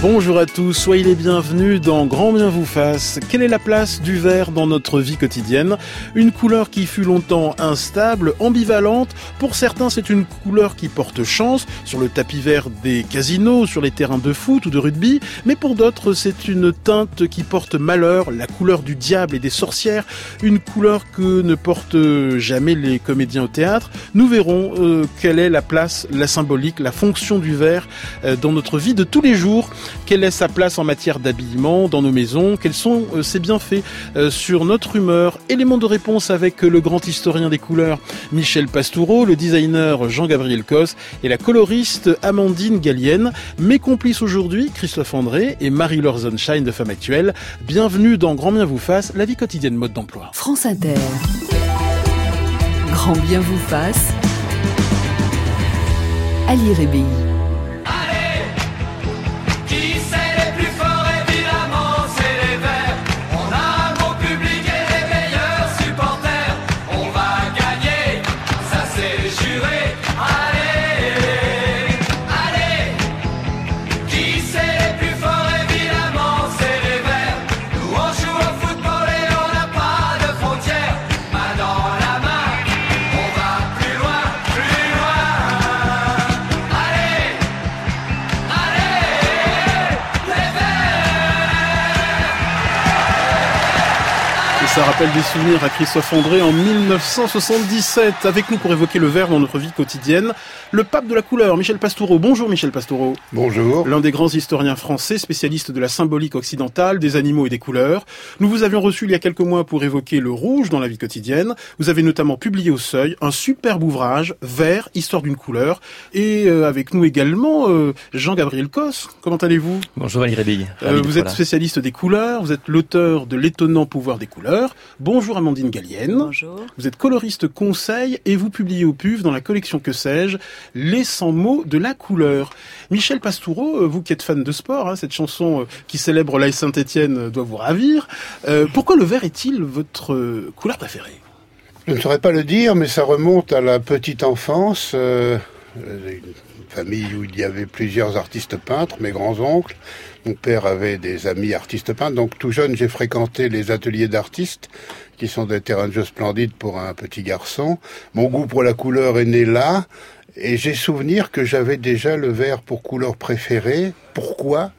Bonjour à tous, soyez les bienvenus dans Grand Bien vous fasse. Quelle est la place du vert dans notre vie quotidienne? Une couleur qui fut longtemps instable, ambivalente. Pour certains, c'est une couleur qui porte chance sur le tapis vert des casinos, sur les terrains de foot ou de rugby. Mais pour d'autres, c'est une teinte qui porte malheur, la couleur du diable et des sorcières. Une couleur que ne portent jamais les comédiens au théâtre. Nous verrons euh, quelle est la place, la symbolique, la fonction du vert euh, dans notre vie de tous les jours. Quelle est sa place en matière d'habillement dans nos maisons? Quels sont euh, ses bienfaits? Euh, sur notre humeur Élément de réponse avec le grand historien des couleurs Michel Pastoureau, le designer Jean-Gabriel Cos et la coloriste Amandine Gallienne. Mes complices aujourd'hui, Christophe André et Marie-Laure Zonshine de Femme Actuelle. Bienvenue dans Grand Bien vous fasse, la vie quotidienne mode d'emploi. France Inter. Grand Bien vous fasse. Ali Rébi. Ça rappelle des souvenirs à Christophe André en 1977. Avec nous pour évoquer le vert dans notre vie quotidienne, le pape de la couleur, Michel Pastoureau. Bonjour Michel Pastoureau. Bonjour. L'un des grands historiens français, spécialiste de la symbolique occidentale, des animaux et des couleurs. Nous vous avions reçu il y a quelques mois pour évoquer le rouge dans la vie quotidienne. Vous avez notamment publié au Seuil un superbe ouvrage, Vert, histoire d'une couleur. Et euh, avec nous également euh, Jean-Gabriel Cos. Comment allez-vous? Bonjour Valérie. Euh, vous êtes spécialiste des couleurs, vous êtes l'auteur de l'étonnant pouvoir des couleurs. Bonjour Amandine Gallienne. Bonjour. Vous êtes coloriste conseil et vous publiez au PUF dans la collection Que sais-je Les 100 mots de la couleur. Michel Pastoureau, vous qui êtes fan de sport, hein, cette chanson qui célèbre l'AS Saint-Etienne doit vous ravir. Euh, pourquoi le vert est-il votre euh, couleur préférée? Je ne saurais pas le dire, mais ça remonte à la petite enfance. Euh, famille où il y avait plusieurs artistes peintres, mes grands-oncles. Mon père avait des amis artistes peintres, donc tout jeune j'ai fréquenté les ateliers d'artistes, qui sont des terrains de jeu splendides pour un petit garçon. Mon goût pour la couleur est né là, et j'ai souvenir que j'avais déjà le vert pour couleur préférée. Pourquoi?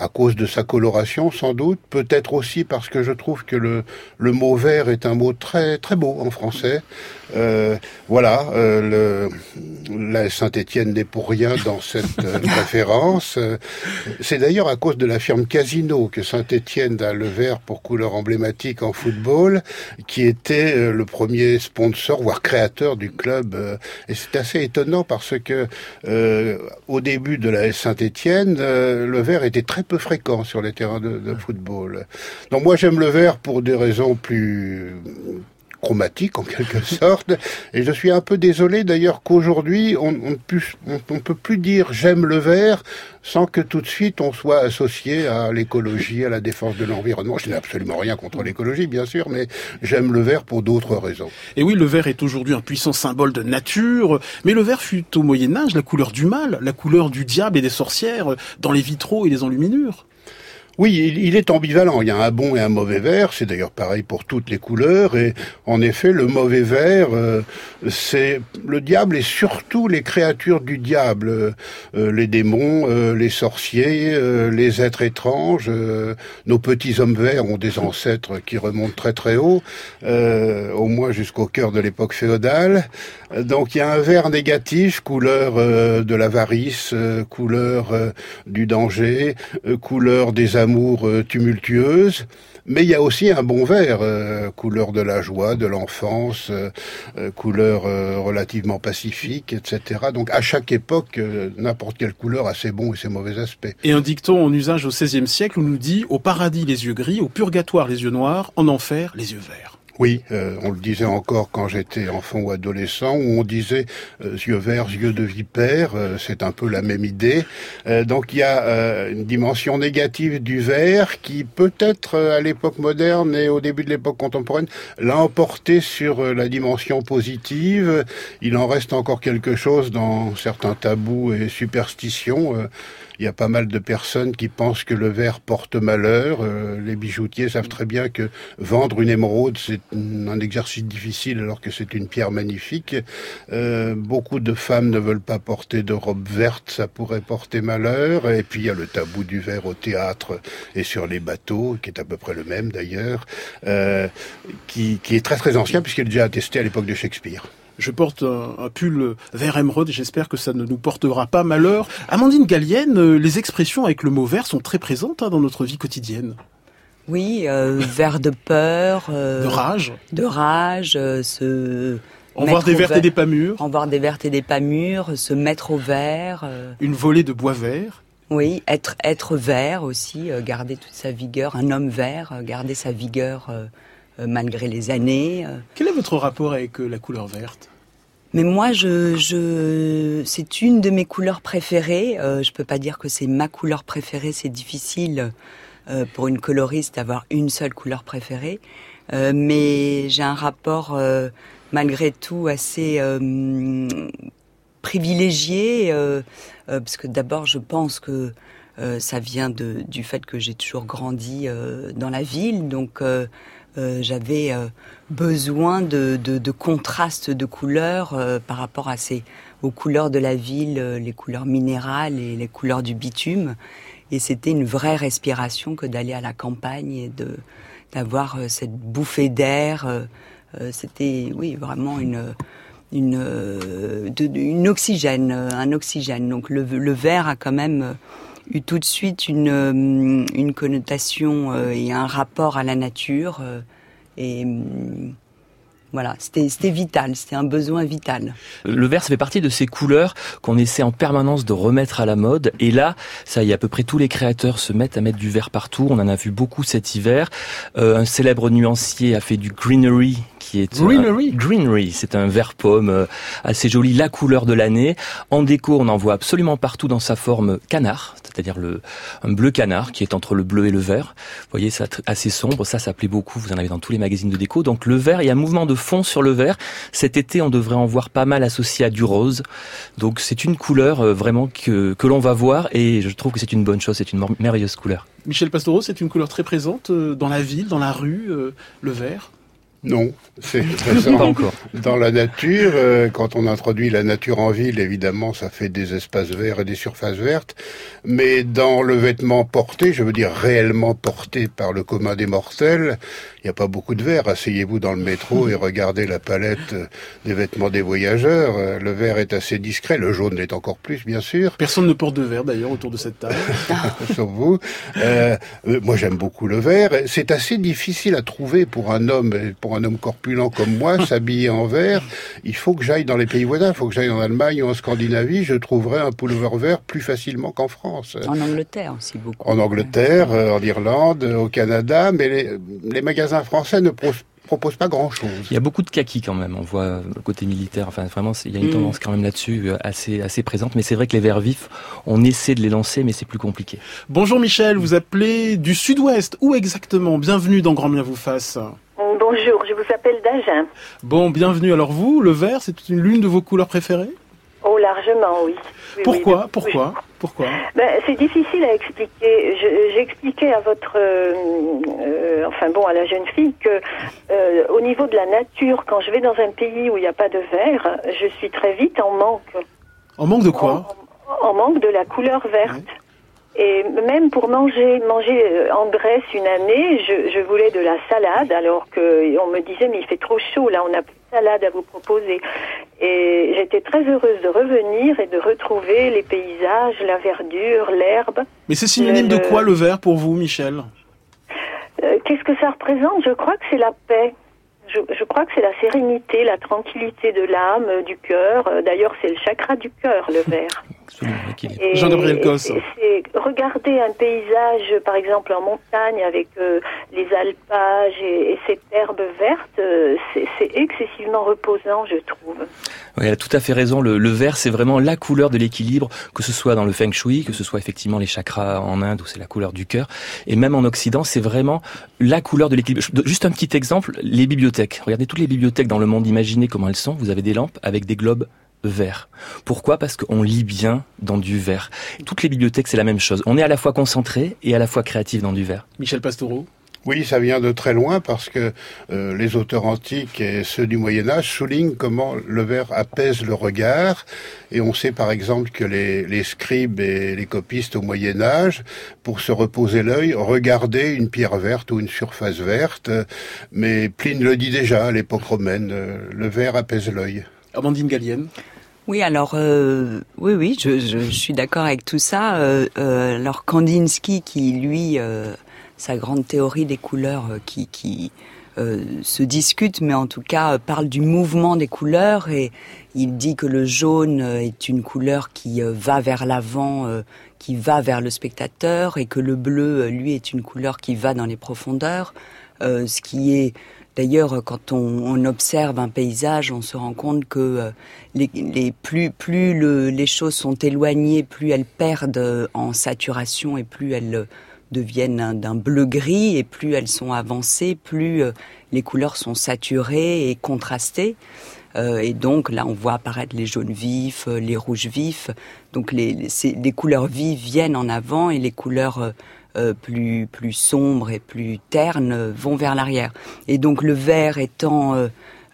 À cause de sa coloration sans doute, peut-être aussi parce que je trouve que le, le mot vert est un mot très très beau en français. Euh, voilà, euh, le, la Saint-Étienne n'est pour rien dans cette euh, référence. C'est d'ailleurs à cause de la firme Casino que Saint-Étienne a le vert pour couleur emblématique en football, qui était le premier sponsor, voire créateur du club. Et c'est assez étonnant parce que euh, au début de la Saint-Étienne, le vert était très peu fréquent sur les terrains de, de football. Donc moi j'aime le vert pour des raisons plus chromatique en quelque sorte. Et je suis un peu désolé d'ailleurs qu'aujourd'hui on ne on, on, peut plus dire j'aime le vert sans que tout de suite on soit associé à l'écologie, à la défense de l'environnement. Je n'ai absolument rien contre l'écologie bien sûr, mais j'aime le vert pour d'autres raisons. Et oui, le vert est aujourd'hui un puissant symbole de nature, mais le vert fut au Moyen Âge la couleur du mal, la couleur du diable et des sorcières dans les vitraux et les enluminures. Oui, il, est ambivalent. Il y a un bon et un mauvais vert. C'est d'ailleurs pareil pour toutes les couleurs. Et en effet, le mauvais vert, euh, c'est le diable et surtout les créatures du diable, euh, les démons, euh, les sorciers, les êtres étranges. nos petits hommes verts ont des ancêtres qui remontent très très haut, au moins jusqu'au cœur de l'époque féodale. Donc il y a un vert négatif, couleur de l'avarice, couleur du danger, couleur des amours tumultueuses, mais il y a aussi un bon vert, euh, couleur de la joie, de l'enfance, euh, couleur euh, relativement pacifique, etc. Donc à chaque époque, n'importe quelle couleur a ses bons et ses mauvais aspects. Et un dicton en usage au XVIe siècle nous dit au paradis les yeux gris, au purgatoire les yeux noirs, en enfer les yeux verts. Oui, euh, on le disait encore quand j'étais enfant ou adolescent, où on disait euh, yeux verts, yeux de vipère, euh, c'est un peu la même idée. donc il y a une dimension négative du vert qui peut-être à l'époque moderne et au début de l'époque contemporaine l'a emporté sur la dimension positive. Il en reste encore quelque chose dans certains tabous et superstitions. Il y a pas mal de personnes qui pensent que le vert porte malheur. Euh, les bijoutiers savent très bien que vendre une émeraude, c'est un exercice difficile alors que c'est une pierre magnifique. Euh, beaucoup de femmes ne veulent pas porter de robe verte, ça pourrait porter malheur. Et puis il y a le tabou du verre au théâtre et sur les bateaux, qui est à peu près le même d'ailleurs, euh, qui, qui est très très ancien puisqu'il est déjà attesté à l'époque de Shakespeare. Je porte un, pull vert émeraude et j'espère que ça ne nous portera pas malheur. Amandine Gallienne, euh, les expressions avec le mot vert sont très présentes hein, dans notre vie quotidienne. Oui, euh, vert de peur. Euh, de rage. De rage, se... En voir des vertes et des pas mûres. En voir des vertes et des pas mûres, se mettre au vert. Une volée de bois vert. Oui, être, être vert aussi, garder toute sa vigueur. Un homme vert, garder sa vigueur malgré les années. Euh. Quel est votre rapport avec euh, la couleur verte? Mais moi, je, je, c'est une de mes couleurs préférées. Euh, je peux pas dire que c'est ma couleur préférée. C'est difficile pour une coloriste d'avoir une seule couleur préférée. mais j'ai un rapport, malgré tout, assez privilégié, parce que d'abord, je pense que ça vient de, du fait que j'ai toujours grandi dans la ville, donc euh, j'avais euh, besoin de, de, de contrastes de couleurs euh, par rapport à ces, aux couleurs de la ville, les couleurs minérales et les couleurs du bitume. Et c'était une vraie respiration que d'aller à la campagne et de d'avoir cette bouffée d'air. c'était oui vraiment une une, une oxygène, un oxygène. Donc le, le vert a quand même eu tout de suite une, euh, une connotation euh, et un rapport à la nature. Euh, et mm, voilà, c'était vital, c'était un besoin vital. Le vert, ça fait partie de ces couleurs qu'on essaie en permanence de remettre à la mode. Et là, ça y est, à peu près tous les créateurs se mettent à mettre du vert partout. On en a vu beaucoup cet hiver. un célèbre nuancier a fait du greenery qui est greenery. greenery, c'est un vert pomme assez joli, la couleur de l'année. En déco, on en voit absolument partout dans sa forme canard, c'est-à-dire le un bleu canard qui est entre le bleu et le vert. Vous voyez, c'est assez sombre, ça, ça plaît beaucoup. Vous en avez dans tous les magazines de déco. Donc le vert, il y a un mouvement de fond sur le vert. Cet été, on devrait en voir pas mal associé à du rose. Donc c'est une couleur euh, vraiment que que l'on va voir et je trouve que c'est une bonne chose. C'est une merveilleuse couleur. Michel Pastoureau, c'est une couleur très présente euh, dans la ville, dans la rue, euh, le vert? Non, c'est présent dans la nature. Euh, quand on introduit la nature en ville, évidemment, ça fait des espaces verts et des surfaces vertes. Mais dans le vêtement porté, je veux dire réellement porté par le commun des mortels, il n'y a pas beaucoup de vert. Asseyez-vous dans le métro et regardez la palette des vêtements des voyageurs. Euh, le vert est assez discret, le jaune l'est encore plus, bien sûr. Personne ne porte de vert d'ailleurs autour de cette table. Sauf vous. Euh, moi, j'aime beaucoup le vert. C'est assez difficile à trouver pour un homme, pour un homme corpulent comme moi, s'habiller en vert, il faut que j'aille dans les pays voisins, il faut que j'aille en Allemagne ou en Scandinavie, je trouverai un pullover vert plus facilement qu'en France. En Angleterre aussi beaucoup. En Angleterre, euh, en Irlande, au Canada, mais les, magasins français ne proposent pas grand chose. Il y a beaucoup de kaki quand même. On voit le côté militaire. Enfin, vraiment, il y a une mm. tendance quand même là-dessus euh, assez assez présente. Mais c'est vrai que les verts vifs, on essaie de les lancer, mais c'est plus compliqué. Bonjour Michel, vous appelez du Sud-Ouest. Où exactement? Bienvenue dans Grand Bien vous fasse. Bonjour, je vous appelle d'Agen. Bon, bienvenue. Alors vous, le vert, c'est l'une de vos couleurs préférées? Oh, largement, oui. Pourquoi Pourquoi Pourquoi? Ben, C'est difficile à expliquer. J'expliquais à votre, euh, euh, enfin bon, à la jeune fille que euh, au niveau de la nature, quand je vais dans un pays où il n'y a pas de vert, je suis très vite en manque. En manque de quoi? En, manque de la couleur verte. Et même pour manger, manger euh, en Grèce une année, je, je voulais de la salade, alors que on me disait mais il fait trop chaud, là on n'a plus de salade à vous proposer. Et j'étais très heureuse de revenir et de retrouver les paysages, la verdure, l'herbe. Mais c'est synonyme de quoi le vert pour vous, Michel? Euh, Qu'est-ce que ça représente? Je crois que c'est la paix. Je, je, crois que c'est la sérénité, la tranquillité de l'âme, du cœur. D'ailleurs, c'est le chakra du cœur, le vert. Jean-Gabriel Cosse. Regarder un paysage, par exemple en montagne, avec euh, les alpages et, cette herbe verte, euh, c'est excessivement reposant, je trouve. Oui, elle a tout à fait raison. Le, vert, c'est vraiment la couleur de l'équilibre, que ce soit dans le feng shui, que ce soit effectivement les chakras en Inde, où c'est la couleur du cœur, et même en Occident, c'est vraiment la couleur de l'équilibre. Juste un petit exemple, les bibliothèques. Regardez toutes les bibliothèques dans le monde, imaginez comment elles sont. Vous avez des lampes avec des globes vert. Pourquoi? Parce qu'on lit bien dans du vert. Toutes les bibliothèques, c'est la même chose. On est à la fois concentré et à la fois créatif dans du vert. Michel Pastoureau? Oui, ça vient de très loin parce que euh, les auteurs antiques et ceux du Moyen Âge soulignent comment le verre apaise le regard. Et on sait par exemple que les, les scribes et les copistes au Moyen Âge, pour se reposer l'œil, regardaient une pierre verte ou une surface verte. Mais Pline le dit déjà à l'époque romaine, le verre apaise l'œil. Amandine Gallienne oui, alors euh, oui, oui, je, suis d'accord avec tout ça. Euh, euh, alors Kandinsky, qui lui sa grande théorie des couleurs qui, se discute, mais en tout cas parle du mouvement des couleurs et il dit que le jaune est une couleur qui va vers l'avant, qui va vers le spectateur, et que le bleu, lui, est une couleur qui va dans les profondeurs. ce qui est D'ailleurs, quand on, observe un paysage, on se rend compte que les, les plus, plus le, les choses sont éloignées, plus elles perdent en saturation et plus elles deviennent d'un bleu-gris et plus elles sont avancées, plus euh, les couleurs sont saturées et contrastées. Euh, et donc là, on voit apparaître les jaunes vifs, euh, les rouges vifs. Donc les, les, couleurs vives viennent en avant et les couleurs euh, plus plus sombres et plus ternes vont vers l'arrière. Et donc le vert étant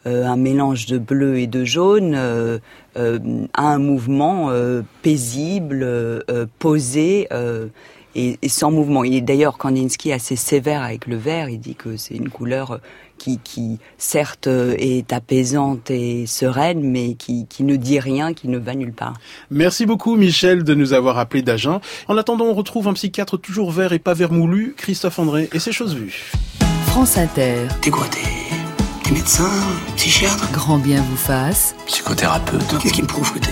un mélange de bleu et de jaune a un mouvement paisible, posé et, sans mouvement. Il est d'ailleurs Kandinsky assez sévère avec le vert. Il dit que c'est une couleur qui, qui, certes est apaisante et sereine, mais qui, qui, ne dit rien, qui ne va nulle part. Merci beaucoup Michel de nous avoir appelé d'Agen. En attendant, on retrouve un psychiatre toujours vert et pas vermoulu, Christophe André, et ses choses vues. France Inter. T'es quoi T'es médecin Psychiatre? Grand bien vous fasse. Psychothérapeute Qu'est-ce qui me prouve que t'es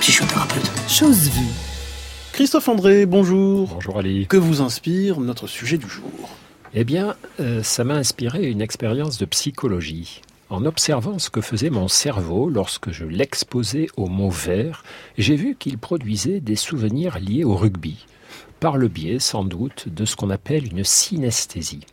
psychothérapeute? Chose vue. Christophe André, bonjour. Bonjour Ali. Que vous inspire notre sujet du jour Eh bien, euh, ça m'a inspiré une expérience de psychologie. En observant ce que faisait mon cerveau lorsque je l'exposais au mot vert, j'ai vu qu'il produisait des souvenirs liés au rugby, par le biais sans doute de ce qu'on appelle une synesthésie.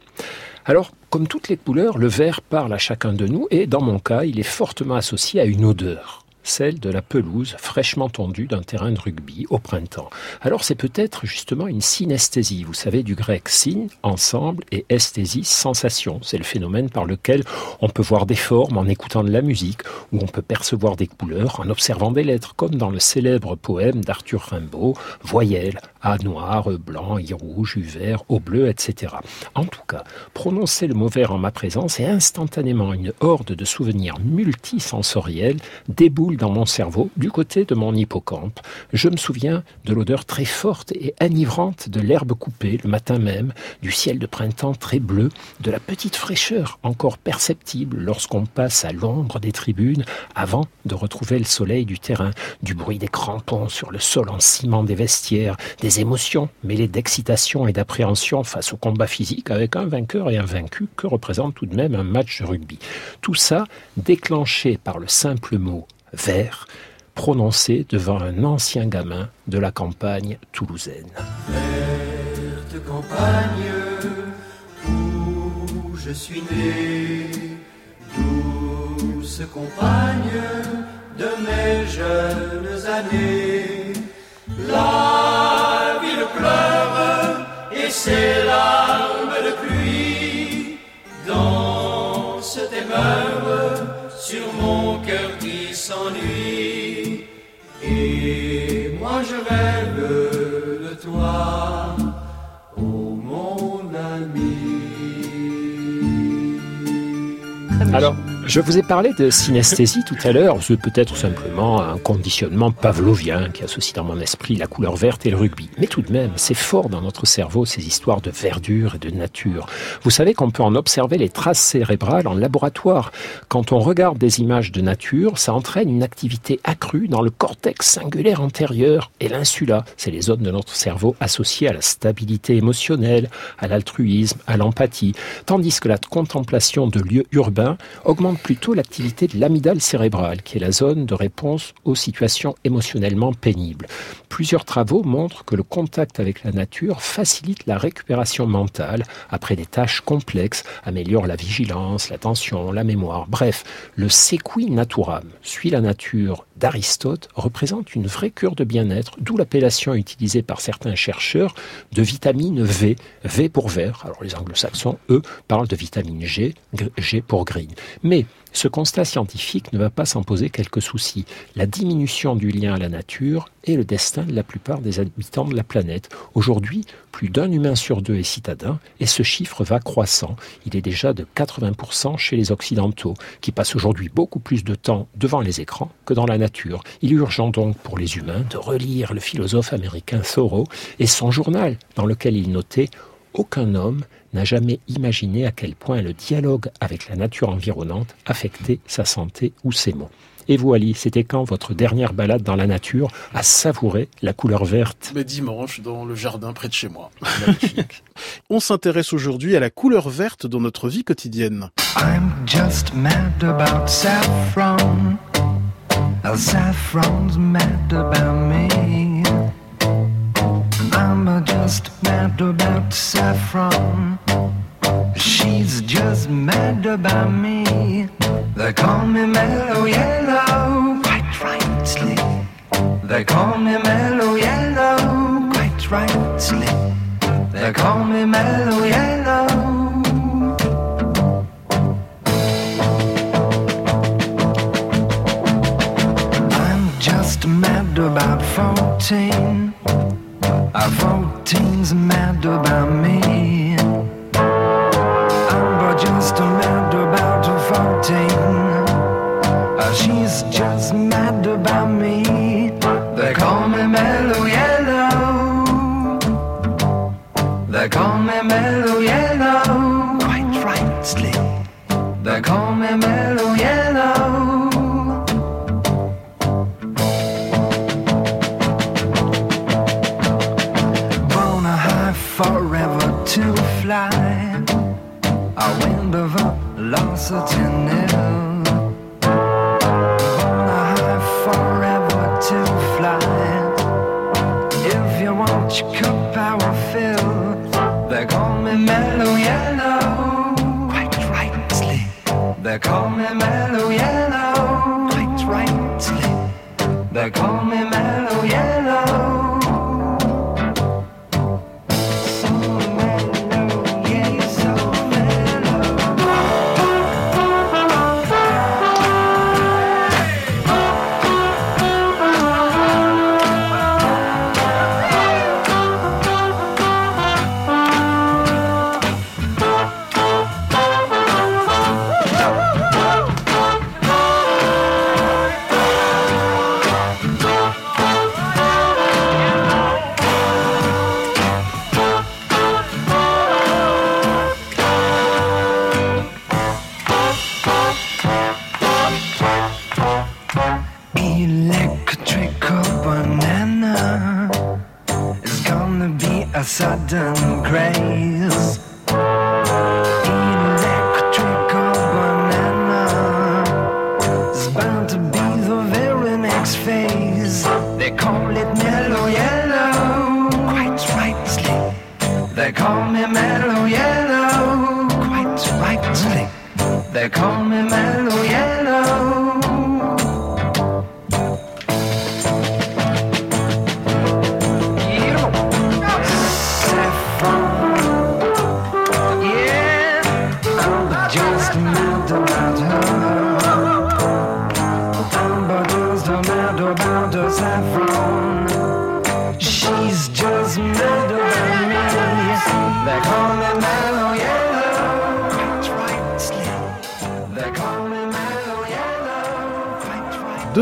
Alors, comme toutes les couleurs, le vert parle à chacun de nous et dans mon cas, il est fortement associé à une odeur celle de la pelouse fraîchement tendue d'un terrain de rugby au printemps. Alors c'est peut-être justement une synesthésie, vous savez du grec syn, ensemble, et esthésie, sensation. C'est le phénomène par lequel on peut voir des formes en écoutant de la musique, ou on peut percevoir des couleurs en observant des lettres, comme dans le célèbre poème d'Arthur Rimbaud, Voyelles, A noir, blanc, I rouge, U vert, O bleu, etc. En tout cas, prononcer le mot vert en ma présence et instantanément une horde de souvenirs multisensoriels déboule dans mon cerveau, du côté de mon hippocampe. Je me souviens de l'odeur très forte et enivrante de l'herbe coupée le matin même, du ciel de printemps très bleu, de la petite fraîcheur encore perceptible lorsqu'on passe à l'ombre des tribunes avant de retrouver le soleil du terrain, du bruit des crampons sur le sol en ciment des vestiaires, des émotions mêlées d'excitation et d'appréhension face au combat physique avec un vainqueur et un vaincu que représente tout de même un match de rugby. Tout ça déclenché par le simple mot vers prononcé devant un ancien gamin de la campagne toulousaine. Verte campagne où je suis né, douce compagne de mes jeunes années. Et ses larmes de pluie dansent et meurent sur mon cœur s'ennuie. Et moi je rêve de toi, oh mon ami. Alors, je vous ai parlé de synesthésie tout à l'heure. C'est peut-être simplement un conditionnement pavlovien qui associe dans mon esprit la couleur verte et le rugby. Mais tout de même, c'est fort dans notre cerveau ces histoires de verdure et de nature. Vous savez qu'on peut en observer les traces cérébrales en laboratoire. Quand on regarde des images de nature, ça entraîne une activité accrue dans le cortex singulaire antérieur et l'insula. C'est les zones de notre cerveau associées à la stabilité émotionnelle, à l'altruisme, à l'empathie. Tandis que la contemplation de lieux urbains augmente plutôt l'activité de l'amygdale cérébrale, qui est la zone de réponse aux situations émotionnellement pénibles. Plusieurs travaux montrent que le contact avec la nature facilite la récupération mentale après des tâches complexes, améliore la vigilance, l'attention, la mémoire. Bref, le sequi naturam suit la nature d'Aristote représente une vraie cure de bien-être, d'où l'appellation utilisée par certains chercheurs de vitamine V, V pour vert. Alors les anglo-saxons, eux, parlent de vitamine G, G pour green. Mais ce constat scientifique ne va pas s'en poser quelques soucis. La diminution du lien à la nature est le destin de la plupart des habitants de la planète. Aujourd'hui, plus d'un humain sur deux est citadin et ce chiffre va croissant. Il est déjà de 80% chez les Occidentaux, qui passent aujourd'hui beaucoup plus de temps devant les écrans que dans la nature. Il est urgent donc pour les humains de relire le philosophe américain Thoreau et son journal, dans lequel il notait aucun homme n'a jamais imaginé à quel point le dialogue avec la nature environnante affectait sa santé ou ses maux. Et vous, Ali, c'était quand votre dernière balade dans la nature à savourer la couleur verte Mais dimanche, dans le jardin près de chez moi. On s'intéresse aujourd'hui à la couleur verte dans notre vie quotidienne. I'm just mad about saffron. Saffron's mad about me. I'm just mad about saffron. She's just mad about me. They call me mellow yellow, quite rightly. They call me mellow yellow, quite rightly. They call me mellow yellow. I'm just mad about fourteen. Our fourteen's mad about me.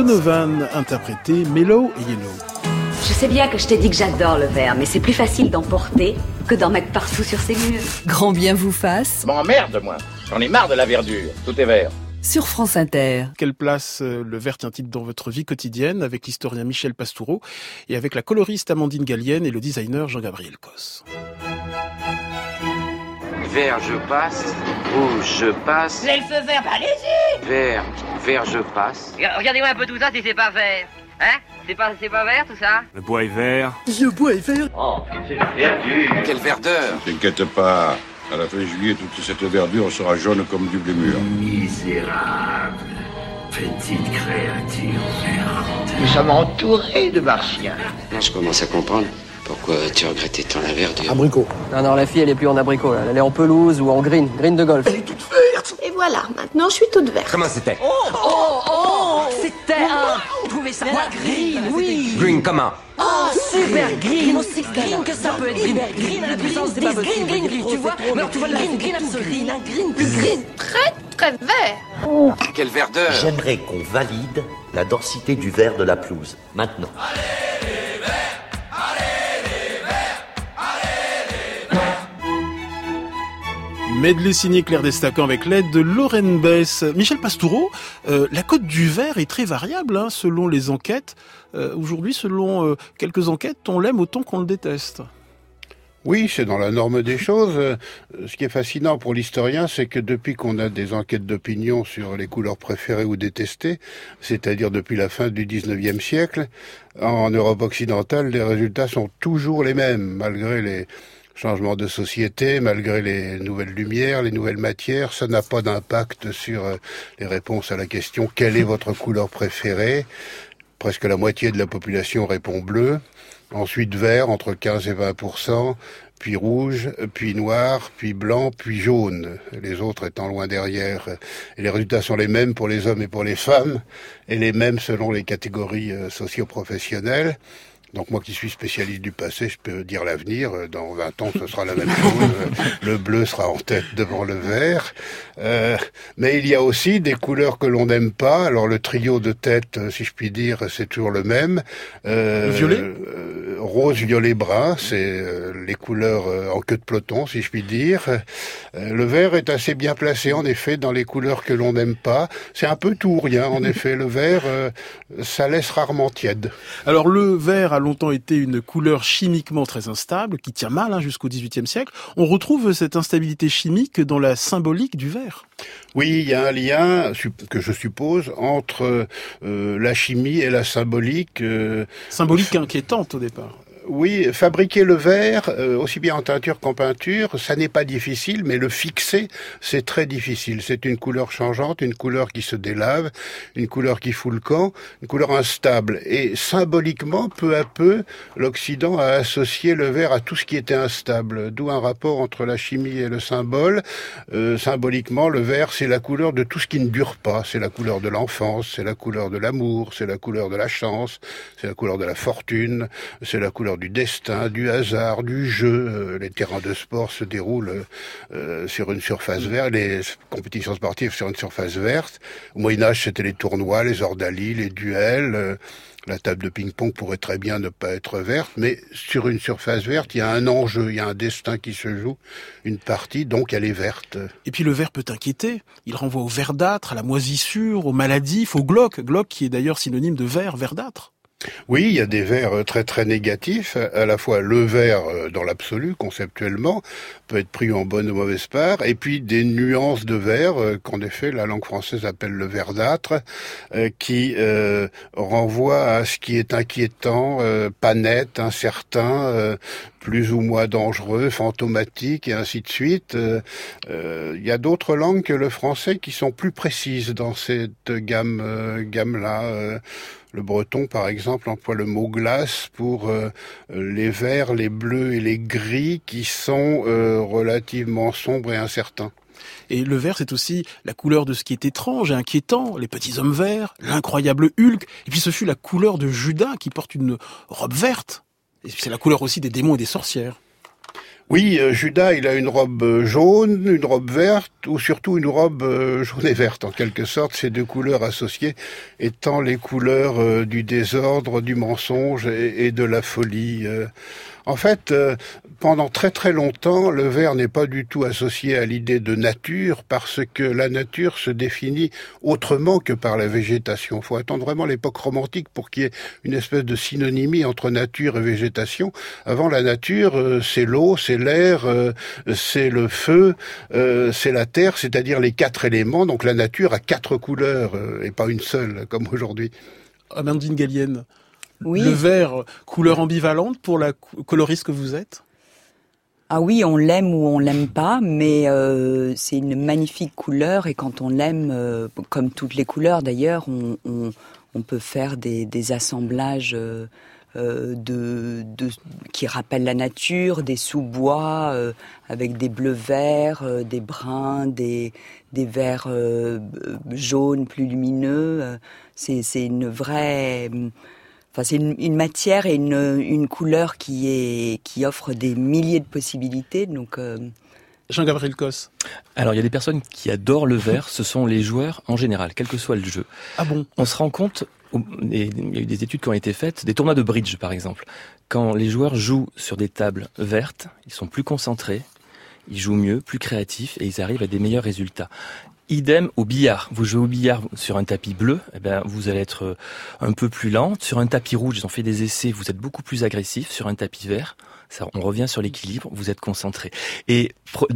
Donovan interprété Mellow et Yellow. Je sais bien que je t'ai dit que j'adore le vert, mais c'est plus facile d'en porter que d'en mettre partout sur ses murs. Grand bien vous fasse. M'emmerde, moi. J'en ai marre de la verdure. Tout est vert sur France Inter. Quelle place euh, le vert tient-il dans votre vie quotidienne avec l'historien Michel Pastoureau et avec la coloriste Amandine Gallienne et le designer Jean-Gabriel Cos. Vert, je passe. Rouge, je passe. C'est le feu vert, bah allez-y Vert, vert, je passe. Regardez-moi un peu tout ça si c'est pas vert. Hein? C'est pas, c'est pas vert tout ça? Le bois est vert. Le bois est vert Oh, c'est la verdure Quelle verdeur T'inquiète pas, à la fin juillet, toute cette verdure sera jaune comme du blé mûr. Misérable. Petite créature merde. Nous sommes entourés de martiens. Là, je commence à comprendre pourquoi tu regrettais tant la verdure. Abricot. Non, non, la fille, elle est plus en abricot, là. Elle est en pelouse ou en green, green de golf. Elle est toute verte. Et voilà, maintenant je suis toute verte. Comment c'était Oh, oh, oh C'était un... Vous trouvez ça quoi Green, oui Green comment Oh, super green Aussi green que ça peut être green Green à la puissance des green, green, green, tu vois alors tu vois green, green absolu Green, un green plus green Très, très vert. Quelle verdeur J'aimerais qu'on valide la densité du verre de la pelouse. Maintenant. Medley signé Claire Destacan avec l'aide de Lorraine Bess. Michel Pastoureau, euh, la cote du verre est très variable hein, selon les enquêtes. Euh, Aujourd'hui, selon euh, quelques enquêtes, on l'aime autant qu'on le déteste. Oui, c'est dans la norme des choses. Ce qui est fascinant pour l'historien, c'est que depuis qu'on a des enquêtes d'opinion sur les couleurs préférées ou détestées, c'est-à-dire depuis la fin du 19e siècle, en Europe occidentale, les résultats sont toujours les mêmes, malgré les changements de société, malgré les nouvelles lumières, les nouvelles matières. Ça n'a pas d'impact sur euh, les réponses à la question quelle est votre couleur préférée? Presque la moitié de la population répond bleu. Ensuite vert, entre 15 et 20% puis rouge, puis noir, puis blanc, puis jaune, les autres étant loin derrière. Les résultats sont les mêmes pour les hommes et pour les femmes, et les mêmes selon les catégories euh, socio-professionnelles. Donc moi qui suis spécialiste du passé, je peux dire l'avenir. Euh, Dans 20 ans, ce sera la même chose. Euh, Le bleu sera en tête devant le vert. Euh, mais il y a aussi des couleurs que l'on n'aime pas. Alors le trio de tête, si je puis dire, c'est toujours le même. Euh, Le violet euh, Rose, violet, brun, c'est les couleurs en queue de peloton, si je puis dire. Le vert est assez bien placé, en effet, dans les couleurs que l'on n'aime pas. C'est un peu tout ou rien, en effet. Le vert, ça laisse rarement tiède. Alors le vert a longtemps été une couleur chimiquement très instable, qui tient mal hein, jusqu'au XVIIIe siècle. On retrouve cette instabilité chimique dans la symbolique du vert. Oui, il y a un lien que je suppose entre euh, la chimie et la symbolique. euh, Symbolique inquiétante au départ. Oui, fabriquer le verre, euh, aussi bien en teinture qu'en peinture, ça n'est pas difficile, mais le fixer, c'est très difficile. C'est une couleur changeante, une couleur qui se délave, une couleur qui fout le camp, une couleur instable. Et symboliquement, peu à peu, l'Occident a associé le verre à tout ce qui était instable, d'où un rapport entre la chimie et le symbole. Euh, symboliquement, le vert, c'est la couleur de tout ce qui ne dure pas. C'est la couleur de l'enfance, c'est la couleur de l'amour, c'est la couleur de la chance, c'est la couleur de la fortune, c'est la couleur du destin, du hasard, du jeu. Euh, les terrains de sport se déroulent euh, sur une surface verte, les compétitions sportives sur une surface verte. Au Moyen Âge, c'était les tournois, les ordalies, les duels. euh, la table de ping-pong pourrait très bien ne pas être verte, mais sur une surface verte, il y a un enjeu, il y a un destin qui se joue, une partie, donc elle est verte. Et puis le verre peut inquiéter. Il renvoie au verdâtre, à la moisissure, aux maladies, au glauque. Glauque qui est d'ailleurs synonyme de vert, verdâtre. Oui, il y a des vers euh, très très négatifs. À la fois le vers euh, dans l'absolu, conceptuellement, peut être pris en bonne ou mauvaise part, et puis des nuances de vers euh, qu'en effet la langue française appelle le verdâtre, qui euh, renvoie à ce qui est inquiétant, euh, pas net, incertain, plus ou moins dangereux, fantomatique, et ainsi de suite. Il y a d'autres langues que le français qui sont plus précises dans cette gamme euh, gamme-là. Euh, le breton, par exemple, emploie le mot glace pour euh, les verts, les bleus et les gris qui sont euh, relativement sombres et incertains. Et le vert, c'est aussi la couleur de ce qui est étrange et inquiétant, les petits hommes verts, l'incroyable Hulk. Et puis ce fut la couleur de Judas qui porte une robe verte. Et c'est la couleur aussi des démons et des sorcières. Oui, euh, Judas, il a une robe euh, jaune, une robe verte, ou surtout une robe euh, jaune et verte, en quelque sorte, ces deux couleurs associées étant les couleurs du désordre, du mensonge et de la folie. En fait, euh, pendant très très longtemps, le vert n'est pas du tout associé à l'idée de nature, parce que la nature se définit autrement que par la végétation. Il faut attendre vraiment l'époque romantique pour qu'il y ait une espèce de synonymie entre nature et végétation. Avant la nature, euh, c'est l'eau, c'est l'air, euh, c'est le feu, c'est la terre, c'est-à-dire les quatre éléments. Donc la nature a quatre couleurs et pas une seule, comme aujourd'hui. Amandine Gallienne, Oui. le vert, couleur ambivalente pour la coloriste que vous êtes? Ah oui, on l'aime ou on l'aime pas, mais euh, c'est une magnifique couleur et quand on l'aime, euh, comme toutes les couleurs d'ailleurs, on, on, on peut faire des, des assemblages euh, euh, de, de, qui rappellent la nature, des sous-bois euh, avec des bleus verts, euh, des bruns, des, des verts euh, jaunes plus lumineux. C'est c'est une vraie... Enfin, c'est une, une matière et une, une couleur qui est qui offre des milliers de possibilités. Donc, euh, Jean-Gabriel Cos. Alors il y a des personnes qui adorent le vert, ce sont les joueurs en général, quel que soit le jeu. Ah bon? On se rend compte, et il y a eu des études qui ont été faites, des tournois de bridge par exemple, quand les joueurs jouent sur des tables vertes, ils sont plus concentrés, ils jouent mieux, plus créatifs et ils arrivent à des meilleurs résultats. Idem au billard. Vous jouez au billard sur un tapis bleu, eh ben vous allez être euh, un peu plus lent. Sur un tapis rouge, ils ont fait des essais, vous êtes beaucoup plus agressif. Sur un tapis vert, ça, on revient sur l'équilibre, vous êtes concentré. Et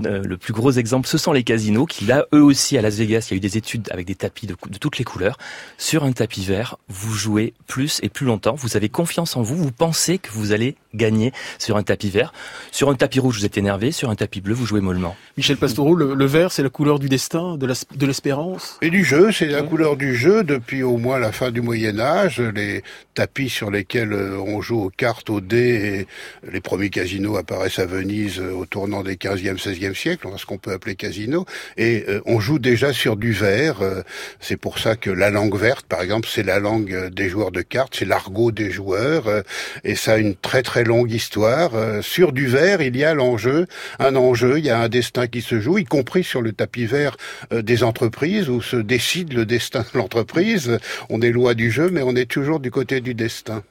euh, le plus gros exemple, ce sont les casinos qui, là, eux aussi, à Las Vegas, il y a eu des études avec des tapis de, de toutes les couleurs. Sur un tapis vert, vous jouez plus et plus longtemps. Vous avez confiance en vous. Vous pensez que vous allez gagner sur un tapis vert. Sur un tapis rouge, vous êtes énervé. Sur un tapis bleu, vous jouez mollement. Michel Pastoureau, le, le vert, c'est la couleur du destin, de l'espérance? Et du jeu, c'est la couleur du jeu depuis au moins la fin du Moyen Âge. Les tapis sur lesquels euh, on joue aux cartes, aux dés, et les premiers casinos apparaissent à Venise euh, au tournant des 15e, 16e siècles, ce qu'on peut appeler casino. Et euh, on joue déjà sur du vert. euh, C'est pour ça que la langue verte, par exemple, c'est la langue des joueurs de cartes, c'est l'argot des joueurs. Et ça a une très très longue histoire. Sur du vert, il y a l'enjeu, un enjeu, il y a un destin qui se joue, y compris sur le tapis vert des entreprises où se décide le destin de l'entreprise. On est loin du jeu, mais on est toujours du côté du destin.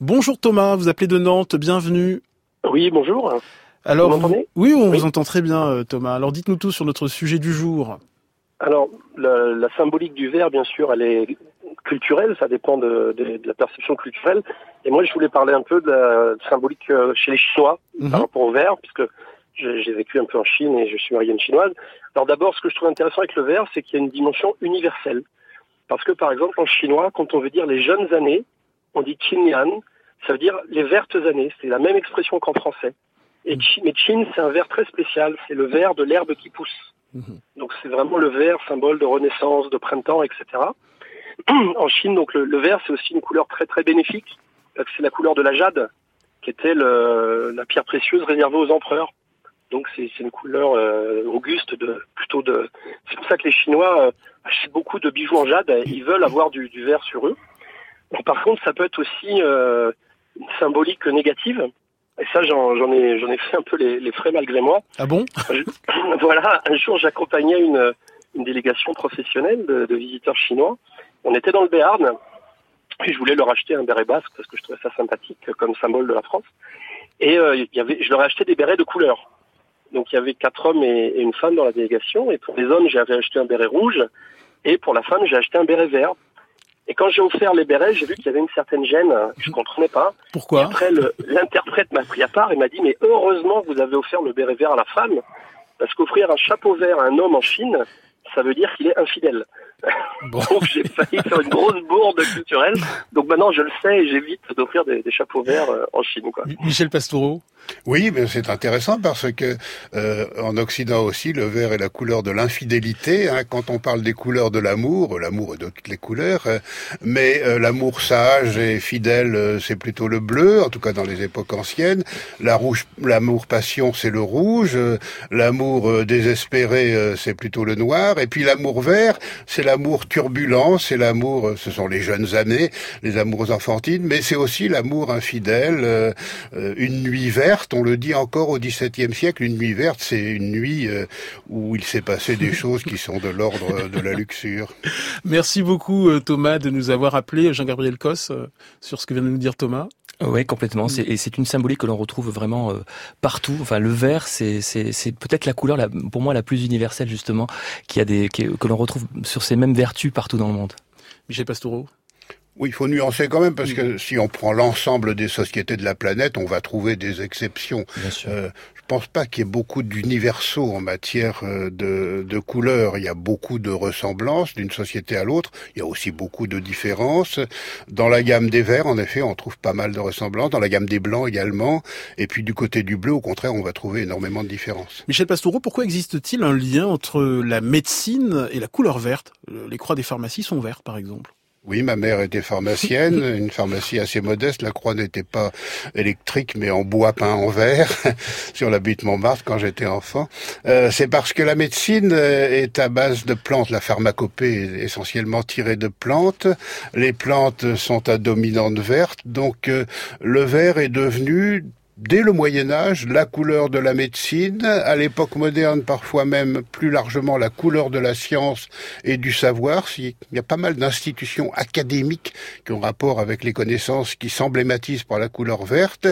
Bonjour Thomas, vous appelez de Nantes, bienvenue. Oui, bonjour. Alors, Vous m'entendez oui, on Oui. vous entend très bien, euh, Thomas. Alors, dites-nous tout sur notre sujet du jour. Alors, la, la symbolique du verre, bien sûr, elle est culturelle, ça dépend de, de- de la perception culturelle. Et moi, je voulais parler un peu de la symbolique euh, chez les Chinois Mhm. par rapport au verre, puisque j'ai j'ai vécu un peu en Chine et je suis marié à une Chinoise. Alors d'abord, ce que je trouve intéressant avec le verre, c'est qu'il y a une dimension universelle. Parce que, par exemple, en chinois, quand on veut dire les jeunes années, on dit Qinyan, ça veut dire les vertes années. C'est la même expression qu'en français. Et chi- mais Qin, c'est un vert très spécial. C'est le vert de l'herbe qui pousse. Donc c'est vraiment le vert, symbole de renaissance, de printemps, etc. en Chine, donc le, le vert, c'est aussi une couleur très très bénéfique. C'est la couleur de la jade, qui était le- la pierre précieuse réservée aux empereurs. Donc c'est une couleur euh, auguste, de, plutôt de. C'est pour ça que les Chinois euh, achètent beaucoup de bijoux en jade. Ils veulent avoir du, du vert sur eux. Donc, par contre, ça peut être aussi euh, symbolique négative. Et ça, j'en j'en ai, j'en ai fait un peu les, les frais malgré moi. Ah bon? Je- voilà, un jour j'accompagnais une, une délégation professionnelle de, de visiteurs chinois. On était dans le Béarn et je voulais leur acheter un béret basque parce que je trouvais ça sympathique comme symbole de la France. Et euh, y avait, je leur ai acheté des bérets de couleur. Donc il y avait quatre hommes et, et une femme dans la délégation. Et pour les hommes, j'avais acheté un béret rouge. Et pour la femme, j'ai acheté un béret vert. Et quand j'ai offert les bérets, j'ai vu qu'il y avait une certaine gêne. Je ne comprenais pas. Pourquoi Après, le- l'interprète m'a pris à part et m'a dit, mais heureusement que vous avez offert le béret vert à la femme, parce qu'offrir un chapeau vert à un homme en Chine, ça veut dire qu'il est infidèle. Donc j'ai failli faire une grosse bourde culturelle. Donc maintenant je le sais et j'évite d'offrir des, des chapeaux verts euh, en Chine. Quoi. Michel Pastoureau Oui, mais c'est intéressant parce que euh, en Occident aussi, le vert est la couleur de l'infidélité. hein. quand on parle des couleurs de l'amour, l'amour est de toutes les couleurs, euh, mais euh, l'amour sage et fidèle, euh, c'est plutôt le bleu, en tout cas dans les époques anciennes. La rouge, l'amour passion, c'est le rouge. euh, l'amour euh, désespéré, euh, c'est plutôt le noir. Et puis l'amour vert, c'est l'amour turbulent, c'est l'amour, euh, ce sont les jeunes années, les amours enfantines, mais c'est aussi l'amour infidèle, euh, euh, une nuit verte. On le dit encore au XVIIe siècle, une nuit verte, c'est une nuit euh, où il s'est passé des choses qui sont de l'ordre de la luxure. Merci beaucoup Thomas de nous avoir appelé Jean-Gabriel Cos euh, sur ce que vient de nous dire Thomas. Oui, complètement. C'est- Et c'est une symbolique que l'on retrouve vraiment partout. Enfin, le vert, c'est c'est- c'est peut-être la couleur, la, pour moi, la plus universelle justement, qui a des qui- que l'on retrouve sur ces mêmes vertus partout dans le monde. Michel Pastoureau Oui, il faut nuancer quand même parce que si on prend l'ensemble des sociétés de la planète, on va trouver des exceptions. Euh, pense pas qu'il y ait beaucoup d'universaux en matière euh, de, de couleurs. Il y a beaucoup de ressemblances d'une société à l'autre. Il y a aussi beaucoup de différences. Dans la gamme des verts, en effet, on trouve pas mal de ressemblances. Dans la gamme des blancs également. Et puis du côté du bleu, au contraire, on va trouver énormément de différences. Michel Pastoureau, pourquoi existe-t-il un lien entre la médecine et la couleur verte? Les croix des pharmacies sont vertes, par exemple. Oui, ma mère était pharmacienne, une pharmacie assez modeste. La croix n'était pas électrique, mais en bois peint en verre sur la butte Montmartre quand j'étais enfant. Euh, c'est parce que la médecine euh, est à base de plantes. La pharmacopée est essentiellement tirée de plantes. Les plantes sont à dominante verte, donc euh, le vert est devenu dès le Moyen Âge, la couleur de la médecine, à l'époque moderne parfois même plus largement la couleur de la science et du savoir. Il y a pas mal d'institutions académiques qui ont rapport avec les connaissances qui s'emblématisent par la couleur verte.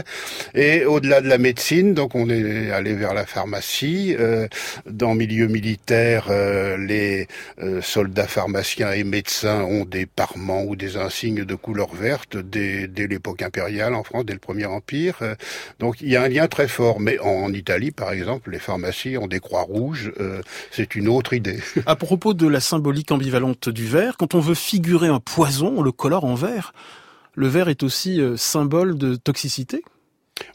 Et au-delà de la médecine, donc on est allé vers la pharmacie. Euh, dans milieu militaire, euh, les euh, soldats pharmaciens et médecins ont des parements ou des insignes de couleur verte dès, dès l'époque impériale en France, dès le Premier Empire. Donc il y a un lien très fort. Mais en Italie, par exemple, les pharmacies ont des croix rouges. Euh, c'est une autre idée. à propos de la symbolique ambivalente du verre, quand on veut figurer un poison, on le colore en vert. Le vert est aussi euh, symbole de toxicité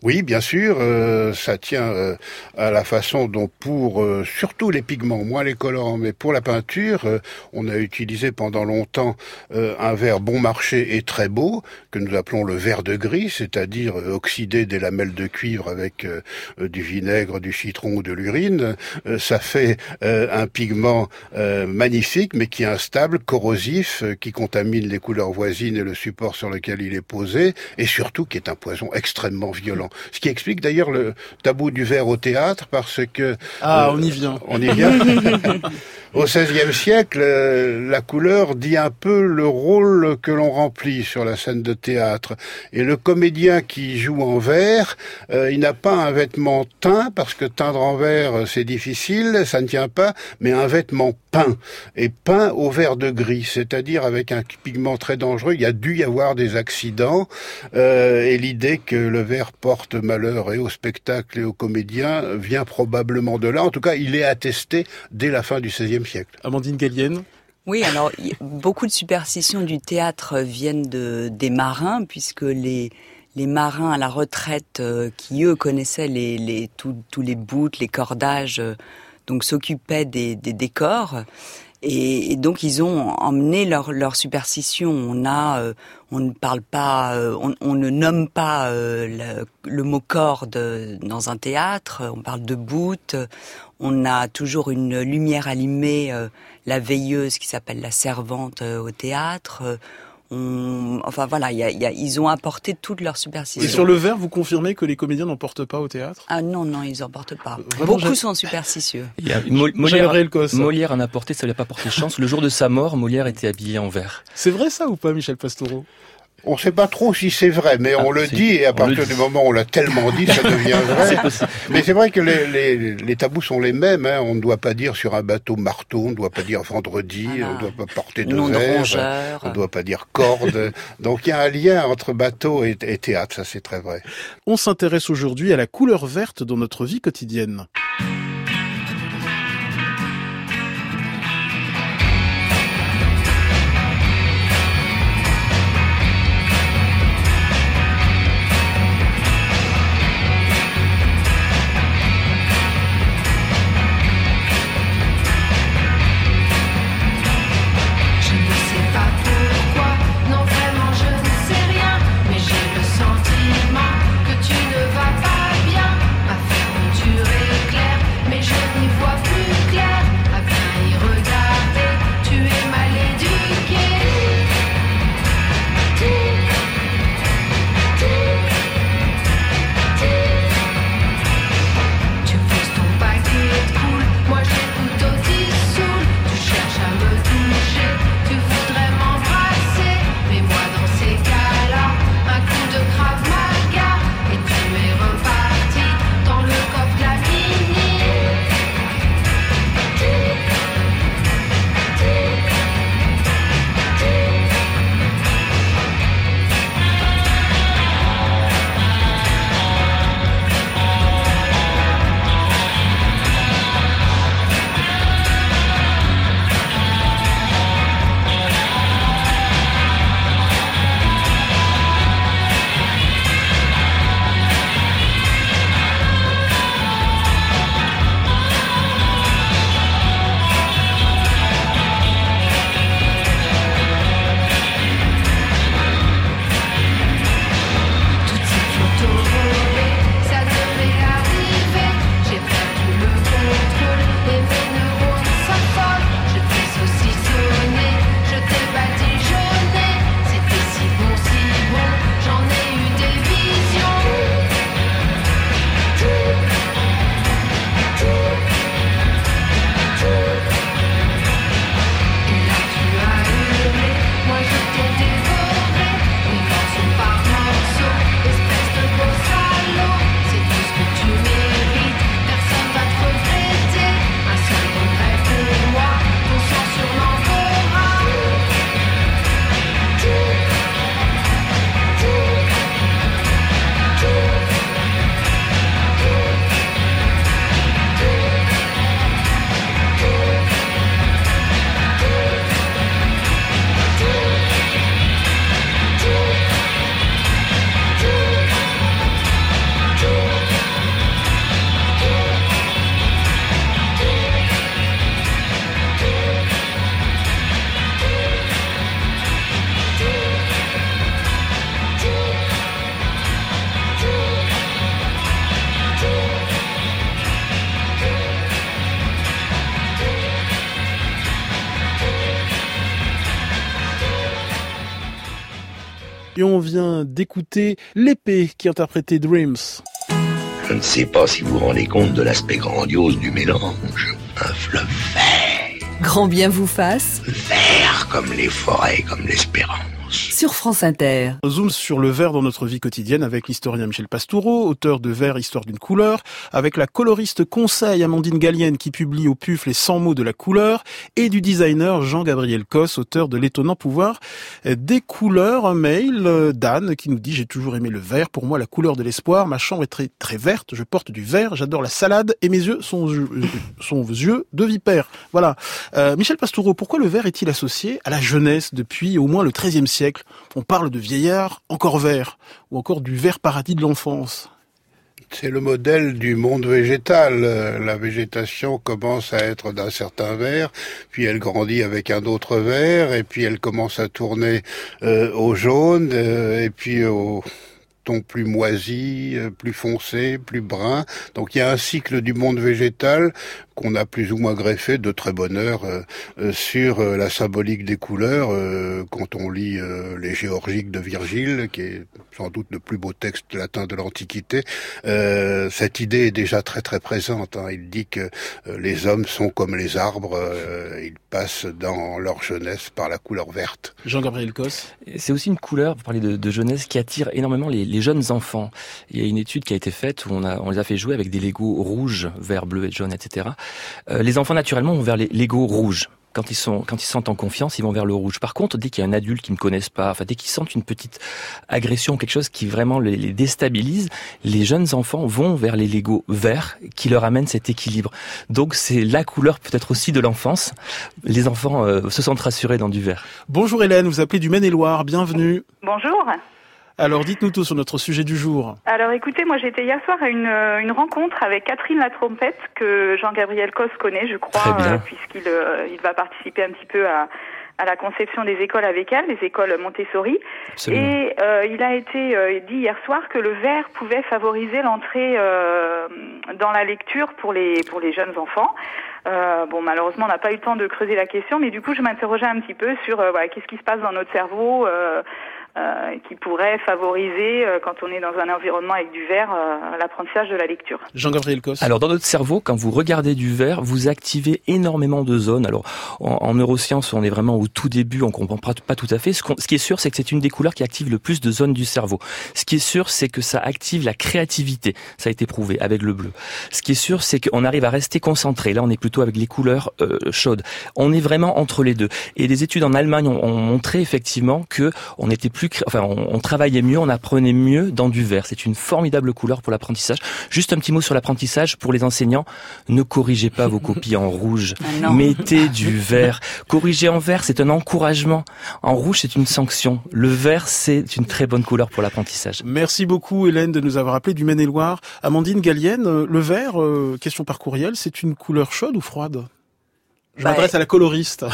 oui, bien sûr, euh, ça tient euh, à la façon dont pour euh, surtout les pigments, moins les colorants, mais pour la peinture, on a utilisé pendant longtemps un verre bon marché et très beau que nous appelons le verre de gris, c'est-à-dire oxydé des lamelles de cuivre avec du vinaigre, du citron ou de l'urine. ça fait un pigment magnifique, mais qui est instable, corrosif, qui contamine les couleurs voisines et le support sur lequel il est posé, et surtout qui est un poison extrêmement violent ce qui explique d'ailleurs le tabou du verre au théâtre, parce que... Ah, on y vient. On y vient. Au XVIe siècle, euh, la couleur dit un peu le rôle que l'on remplit sur la scène de théâtre. Et le comédien qui joue en vert, euh, il n'a pas un vêtement teint, parce que teindre en vert, euh, c'est difficile, ça ne tient pas, mais un vêtement peint. Et peint au vert de gris, c'est-à-dire avec un pigment très dangereux. Il y a dû y avoir des accidents. et l'idée que le vert porte malheur et au spectacle et aux comédiens vient probablement de là. En tout cas, il est attesté dès la fin du XVIe siècle. Amandine Gallienne oui, alors beaucoup de superstitions du théâtre viennent de, des marins, puisque les, les marins à la retraite, euh, qui eux connaissaient les, les, tous les bouts, les cordages, euh, donc s'occupaient des, des, décors. Et, donc ils ont emmené leur, leur superstition. On a, euh, on ne parle pas, on, on, ne nomme pas le, le, mot corde dans un théâtre. On parle de bout on a toujours une lumière allumée, euh, la veilleuse qui s'appelle la servante euh, au théâtre. On... Enfin voilà, y a, y a, ils ont apporté toute leur superstition. Et sur le verre, vous confirmez que les comédiens n'en portent pas au théâtre? Ah non, non, ils n'en portent pas. Beaucoup sont superstitieux. Il y a Molière, Molière en a porté, ça lui a pas porté chance. Le jour de sa mort, Molière était habillé en vert. C'est vrai ça ou pas, Michel Pastoureau? On ne sait pas trop si c'est vrai, mais on ah, le dit, et à partir du moment où on l'a tellement dit, ça devient vrai. mais c'est vrai que les, les, tabous sont les mêmes. Hein. On ne doit pas dire sur un bateau marteau, on ne doit pas dire vendredi, on ne doit pas porter de verre, on ne doit pas dire corde. Donc il y a un lien entre bateau et, et théâtre, ça c'est très vrai. On s'intéresse aujourd'hui à la couleur verte dans notre vie quotidienne. D'écouter l'épée qui interprétait Dreams. Je ne sais pas si vous vous rendez compte de l'aspect grandiose du mélange. Un fleuve vert. Grand bien vous fasse. Vert comme les forêts, comme l'espérance. Sur France Inter. Zoom sur le vert dans notre vie quotidienne avec l'historien Michel Pastoureau, auteur de Vert, histoire d'une couleur, avec la coloriste conseil Amandine Gallienne qui publie au PUF les 100 mots de la couleur, et du designer Jean-Gabriel Cosse, auteur de l'étonnant pouvoir des couleurs. Un mail d'Anne qui nous dit j'ai toujours aimé le vert, pour moi la couleur de l'espoir, ma chambre est très très verte, je porte du vert, j'adore la salade et mes yeux sont, sont yeux de vipère. Voilà. Euh, Michel Pastoureau, pourquoi le vert est-il associé à la jeunesse depuis au moins le XIIIe siècle? On parle de vieillard encore vert, ou encore du vert paradis de l'enfance. C'est le modèle du monde végétal. La végétation commence à être d'un certain vert, puis elle grandit avec un autre vert, et puis elle commence à tourner euh, au jaune, euh, et puis au ton plus moisi, euh, plus foncé, plus brun. Donc il y a un cycle du monde végétal qu'on a plus ou moins greffé de très bonne heure euh, euh, sur euh, la symbolique des couleurs quand on lit les Géorgiques de Virgile, qui est sans doute le plus beau texte latin de l'Antiquité. cette idée est déjà très très présente. Hein. Il dit que les hommes sont comme les arbres, ils passent dans leur jeunesse par la couleur verte. Jean-Gabriel Cos. C'est aussi une couleur, vous parlez de, de jeunesse, qui attire énormément les, les, jeunes enfants. Il y a une étude qui a été faite où on, a, on les a fait jouer avec des Legos rouges, vert, bleu et jaune, etc. Euh, les enfants naturellement vont vers les Lego rouges. Quand ils sont quand ils sentent en confiance, ils vont vers le rouge. Par contre, dès qu'il y a un adulte qui ne connaissent pas, enfin dès qu'ils sentent une petite agression, quelque chose qui vraiment les, les, déstabilise, les jeunes enfants vont vers les Lego verts qui leur amènent cet équilibre. Donc c'est la couleur peut-être aussi de l'enfance. Les enfants euh, se sentent rassurés dans du vert. Bonjour Hélène, vous appelez du Maine-et-Loire, bienvenue. Bonjour. Alors dites-nous tout sur notre sujet du jour. Alors écoutez, moi j'étais hier soir à une, une rencontre avec Catherine la trompette que Jean-Gabriel Cos connaît, je crois, euh, puisqu'il euh, il va participer un petit peu à, à la conception des écoles avec elle, les écoles Montessori. Absolument. Et euh, il a été euh, dit hier soir que le vert pouvait favoriser l'entrée euh, dans la lecture pour les pour les jeunes enfants. Euh, bon, malheureusement, on n'a pas eu le temps de creuser la question, mais du coup, je m'interrogeais un petit peu sur voilà, qu'est-ce qui se passe dans notre cerveau. Euh, qui pourrait favoriser, euh, quand on est dans un environnement avec du vert, euh, l'apprentissage de la lecture. Jean-Gabriel Cos. Alors dans notre cerveau, quand vous regardez du vert, vous activez énormément de zones. Alors en, en neurosciences, on est vraiment au tout début, on comprend pas, pas tout à fait. Ce, ce qui est sûr, c'est que c'est une des couleurs qui active le plus de zones du cerveau. Ce qui est sûr, c'est que ça active la créativité. Ça a été prouvé avec le bleu. Ce qui est sûr, c'est qu'on arrive à rester concentré. Là, on est plutôt avec les couleurs euh, chaudes. On est vraiment entre les deux. Et des études en Allemagne ont, ont montré effectivement que on était plus enfin on, on, travaillait mieux, on apprenait mieux dans du vert. C'est une formidable couleur pour l'apprentissage. Juste un petit mot sur l'apprentissage pour les enseignants. Ne corrigez pas vos copies en rouge. Ah Mettez du vert. Corriger en vert, c'est un encouragement. En rouge, c'est une sanction. Le vert, c'est une très bonne couleur pour l'apprentissage. Merci beaucoup Hélène de nous avoir appelé du Maine-et-Loire. Amandine Gallienne, euh, le vert, euh, question par courriel, c'est une couleur chaude ou froide? Je Bah, m'adresse à la coloriste.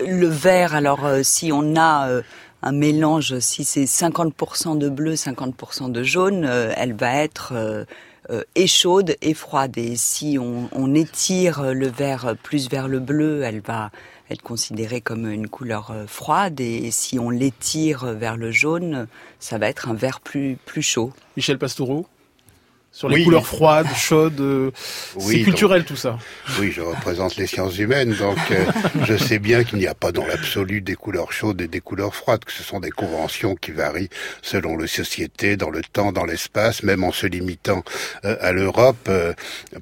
Le vert, alors euh, si on a euh, un mélange, si c'est 50% de bleu, 50% de jaune, euh, elle va être euh, euh, et chaude et froide. Et si on, étire le vert plus vers le bleu, elle va être considérée comme une couleur froide. Et si on l'étire vers le jaune, ça va être un vert plus, plus chaud. Michel Pastoureau sur les Oui. couleurs froides, chaudes, euh, Oui, c'est culturel tout ça. Oui, je représente les sciences humaines, donc euh, je sais bien qu'il n'y a pas dans l'absolu des couleurs chaudes et des couleurs froides, que ce sont des conventions qui varient selon les sociétés, dans le temps, dans l'espace, même en se limitant euh, à l'Europe. euh,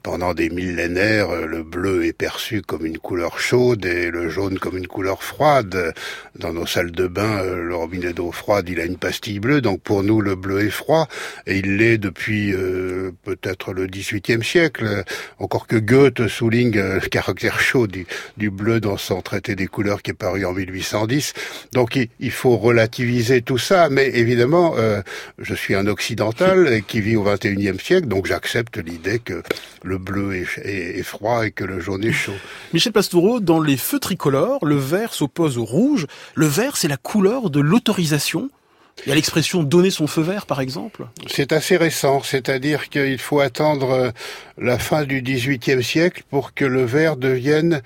pendant des millénaires, euh, le bleu est perçu comme une couleur chaude et le jaune comme une couleur froide. Dans nos salles de bain, euh, le robinet d'eau froide, il a une pastille bleue, donc pour nous, le bleu est froid, et il l'est depuis peut-être le XVIIIe siècle. Encore que Goethe souligne le caractère chaud du, du bleu dans son traité des couleurs qui est paru en 1810. Donc il, il faut relativiser tout ça, mais évidemment, euh, je suis un occidental qui vit au XXIe siècle, donc j'accepte l'idée que le bleu est, est- est froid et que le jaune est chaud. Michel Pastoureau, dans les feux tricolores, le vert s'oppose au rouge. Le vert, c'est la couleur de l'autorisation. Il y a l'expression donner son feu vert, par exemple C'est assez récent, c'est-à-dire qu'il faut attendre euh, la fin du XVIIIe siècle pour que le vert devienne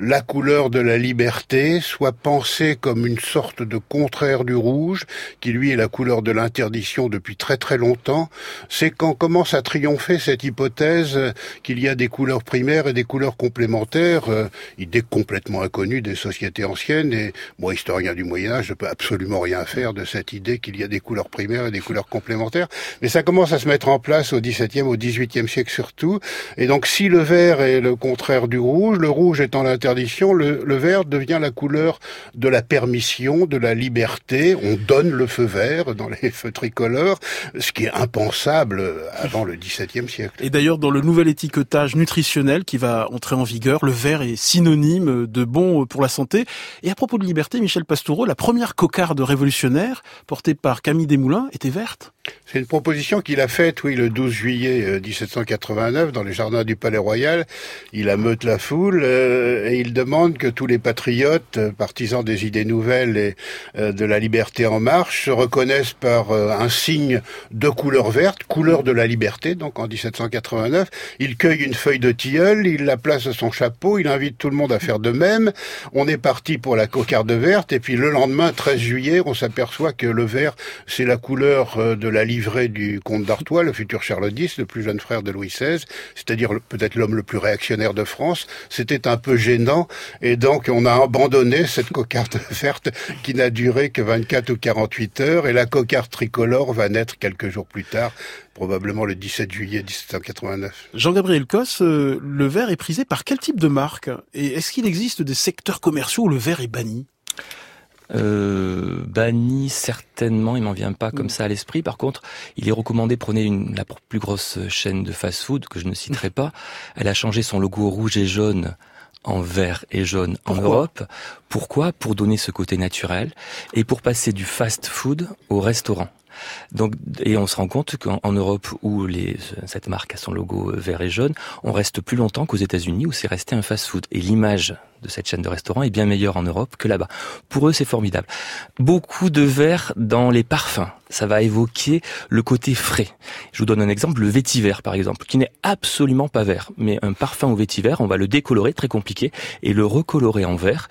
la couleur de la liberté, soit pensé comme une sorte de contraire du rouge, qui lui est la couleur de l'interdiction depuis très très longtemps. C'est quand commence à triompher cette hypothèse euh, qu'il y a des couleurs primaires et des couleurs complémentaires, euh, idée complètement inconnue des sociétés anciennes, et moi, historien du Moyen Âge, je peux absolument rien faire de cette idée qu'il y a des couleurs primaires et des couleurs complémentaires, mais ça commence à se mettre en place au XVIIe, au XVIIIe siècle surtout. Et donc, si le vert est le contraire du rouge, le rouge étant l'interdiction, le, le vert devient la couleur de la permission, de la liberté. On donne le feu vert dans les feux tricolores, ce qui est impensable avant le XVIIe siècle. Et d'ailleurs, dans le nouvel étiquetage nutritionnel qui va entrer en vigueur, le vert est synonyme de bon pour la santé. Et à propos de liberté, Michel Pastoureau, la première cocarde révolutionnaire portée par Camille Desmoulins était verte. C'est une proposition qu'il a faite, oui, le 12 juillet 1789, dans les jardins du Palais Royal. Il ameute la foule euh, et il demande que tous les patriotes, euh, partisans des idées nouvelles et euh, de la liberté en marche, se reconnaissent par euh, un signe de couleur verte, couleur de la liberté, donc en 1789. Il cueille une feuille de tilleul, il la place à son chapeau, il invite tout le monde à faire de même. On est parti pour la cocarde verte et puis le lendemain, 13 juillet, on s'aperçoit que le c'est la couleur euh, de la livrée du comte d'Artois, le futur Charles X, le plus jeune frère de Louis XVI, c'est-à-dire peut-être l'homme le plus réactionnaire de France. C'était un peu gênant et donc on a abandonné cette cocarde verte qui n'a duré que 24 ou 48 heures et la cocarde tricolore va naître quelques jours plus tard, probablement le 17 juillet 1789. Jean-Gabriel Cosse, euh, le vert est prisé par quel type de marque? Et est-ce qu'il existe des secteurs commerciaux où le vert est banni? Euh, banni certainement, il m'en vient pas comme ça à l'esprit. Par contre, il est recommandé prenez une, la plus grosse chaîne de fast-food que je ne citerai pas. Elle a changé son logo rouge et jaune en vert et jaune en Europe. Pourquoi? Pour donner ce côté naturel et pour passer du fast-food au restaurant. Donc, et on se rend compte qu'en en Europe, où les, cette marque a son logo vert et jaune, on reste plus longtemps qu'aux États-Unis, où c'est resté un fast-food. Et l'image de cette chaîne de restaurants est bien meilleure en Europe que là-bas. Pour eux, c'est formidable. Beaucoup de vert dans les parfums. Ça va évoquer le côté frais. Je vous donne un exemple, le vétiver, par exemple, qui n'est absolument pas vert. Mais un parfum au vétiver, on va le décolorer, très compliqué, et le recolorer en vert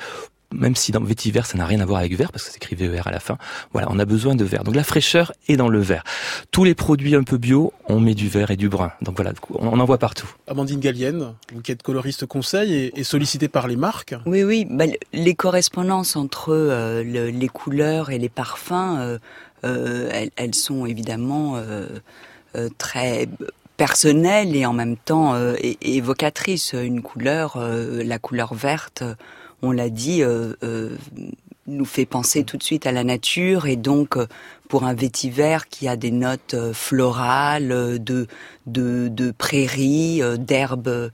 même si dans vétiver ça n'a rien à voir avec vert parce que c'est écrit VER à la fin. Voilà, on a besoin de vert. Donc la fraîcheur est dans le vert. Tous les produits un peu bio, on met du vert et du brun. Donc voilà, on en voit partout. Amandine Gallienne, vous qui êtes coloriste conseil et, et sollicitée par les marques. Oui, oui. Bah, les correspondances entre euh, le, les couleurs et les parfums, euh, euh, elles, elles, sont évidemment euh, très personnelles et en même temps évocatrices. Une couleur, la couleur verte on l'a dit, euh, euh, nous fait penser tout de suite à la nature et donc euh, pour un vétiver qui a des notes florales, de de, de prairies, d'herbes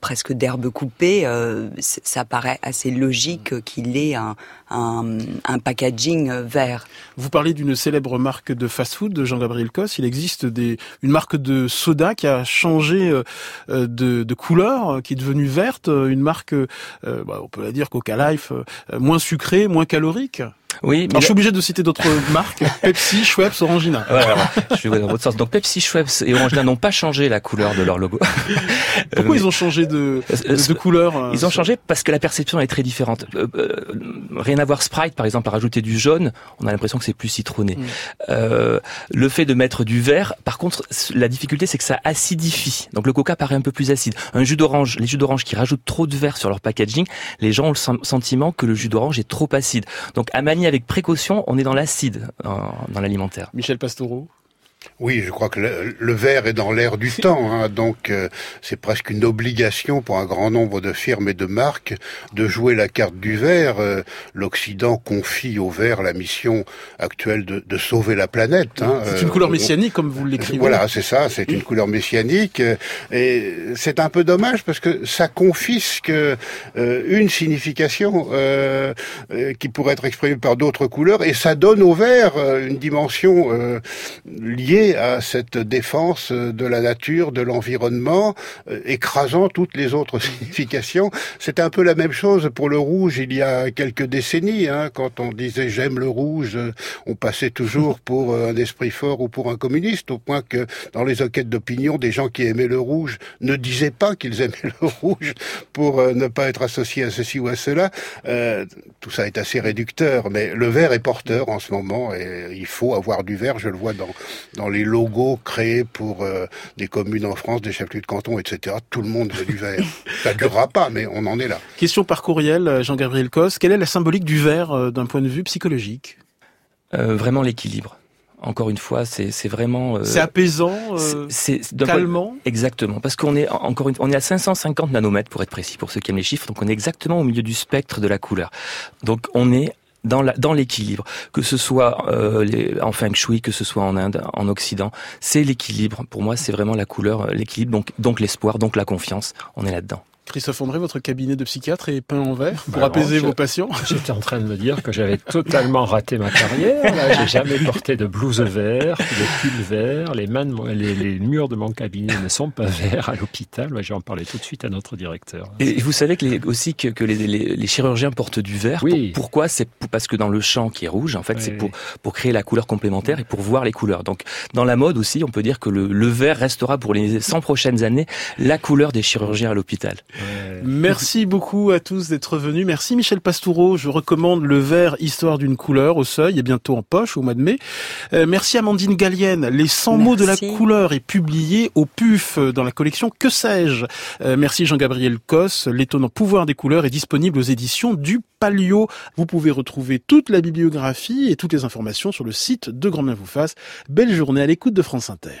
presque d'herbes coupées, euh, ça paraît assez logique qu'il ait un, un, un, packaging vert. Vous parlez d'une célèbre marque de fast-food de Jean-Gabriel Cosse. Il existe des, une marque de soda qui a changé euh, de, de, couleur, qui est devenue verte, une marque, euh, bah, on peut la dire Coca Life, moins sucrée, moins calorique. Oui, mais alors, je suis obligé de citer d'autres marques Pepsi, Schweppes, Orangina. Ouais, alors, je vais dans votre sens. Donc Pepsi, Schweppes et Orangina n'ont pas changé la couleur de leur logo. Pourquoi euh, ils ont changé de, de, de couleur Ils ont changé parce que la perception est très différente. Euh, euh, rien à voir Sprite, par exemple, à rajouter du jaune, on a l'impression que c'est plus citronné. Mm. Euh, le fait de mettre du vert, par contre, la difficulté c'est que ça acidifie. Donc le Coca paraît un peu plus acide. Un jus d'orange, les jus d'orange qui rajoutent trop de vert sur leur packaging, les gens ont le sentiment que le jus d'orange est trop acide. Donc à manier avec précaution, on est dans l'acide dans l'alimentaire. Michel Pastoureau oui, je crois que le, le verre est dans l'air du temps, hein, donc euh, c'est presque une obligation pour un grand nombre de firmes et de marques de jouer la carte du verre. Euh, L'Occident confie au verre la mission actuelle de, de sauver la planète. Hein, c'est une couleur messianique, comme vous l'écrivez. Voilà, c'est ça, c'est une couleur messianique, et c'est un peu dommage parce que ça confisque euh, une signification euh, qui pourrait être exprimée par d'autres couleurs, et ça donne au verre une dimension liée lié à cette défense de la nature, de l'environnement, euh, écrasant toutes les autres significations. C'était un peu la même chose pour le rouge il y a quelques décennies. Hein, quand on disait j'aime le rouge, euh, on passait toujours pour un esprit fort ou pour un communiste, au point que dans les enquêtes d'opinion, des gens qui aimaient le rouge ne disaient pas qu'ils aimaient le rouge pour ne pas être associés à ceci ou à cela. Euh, tout ça est assez réducteur, mais le vert est porteur en ce moment et il faut avoir du vert. Je le vois dans, dans les logos créés pour euh, des communes en France, des chefs-lieux de canton, etc. Tout le monde veut du vert. ça durera pas, mais on en est là. Question par courriel, euh, Jean-Gabriel Cos. Quelle est la symbolique du vert d'un point de vue psychologique? Vraiment l'équilibre encore une fois, c'est vraiment. c'est apaisant, c'est calmant? exactement, parce qu'on est encore une, on est à 550 nanomètres pour être précis, pour ceux qui aiment les chiffres. Donc on est exactement au milieu du spectre de la couleur. Donc on est dans la, dans l'équilibre, que ce soit euh, en feng shui, que ce soit en Inde, en Occident, c'est l'équilibre. Pour moi, c'est vraiment la couleur, l'équilibre, donc donc l'espoir, donc la confiance. On est là-dedans. Christophe André, votre cabinet de psychiatre est peint en vert pour bah apaiser vos patients J'étais en train de me dire que j'avais totalement raté ma carrière. J'ai jamais porté de blouse verte, de pull vert. Les, les, murs de mon cabinet ne sont pas verts à l'hôpital. J'ai en parlé tout de suite à notre directeur. Et vous savez que les, aussi que, que les, chirurgiens portent du vert. Oui. pourquoi C'est parce que dans le champ qui est rouge, en fait, c'est pour, pour créer la couleur complémentaire et pour voir les couleurs. Donc, dans la mode aussi, on peut dire que le, le vert restera pour les 100 prochaines années la couleur des chirurgiens à l'hôpital. Merci beaucoup à tous d'être venus. Merci Michel Pastoureau. Je recommande le vert Histoire d'une couleur au seuil et bientôt en poche au mois de mai. Euh, merci Amandine Gallienne. Les 100 mots de la couleur est publié au PUF dans la collection Que sais-je? Euh, merci Jean-Gabriel Cos. L'étonnant pouvoir des couleurs est disponible aux éditions du Palio. Vous pouvez retrouver toute la bibliographie et toutes les informations sur le site de Grand Bien vous fasse. Belle journée à l'écoute de France Inter.